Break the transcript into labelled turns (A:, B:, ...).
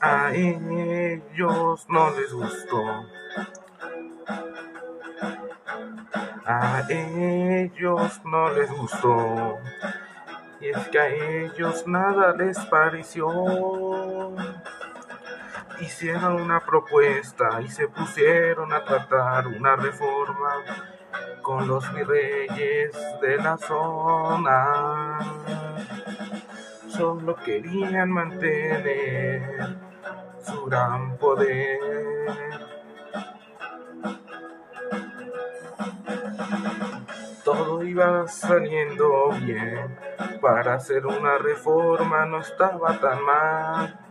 A: A ellos no les gustó. A ellos no les gustó. Y es que a ellos nada les pareció. Hicieron una propuesta y se pusieron a tratar una reforma con los virreyes de la zona. Solo querían mantener su gran poder. Todo iba saliendo bien, para hacer una reforma no estaba tan mal.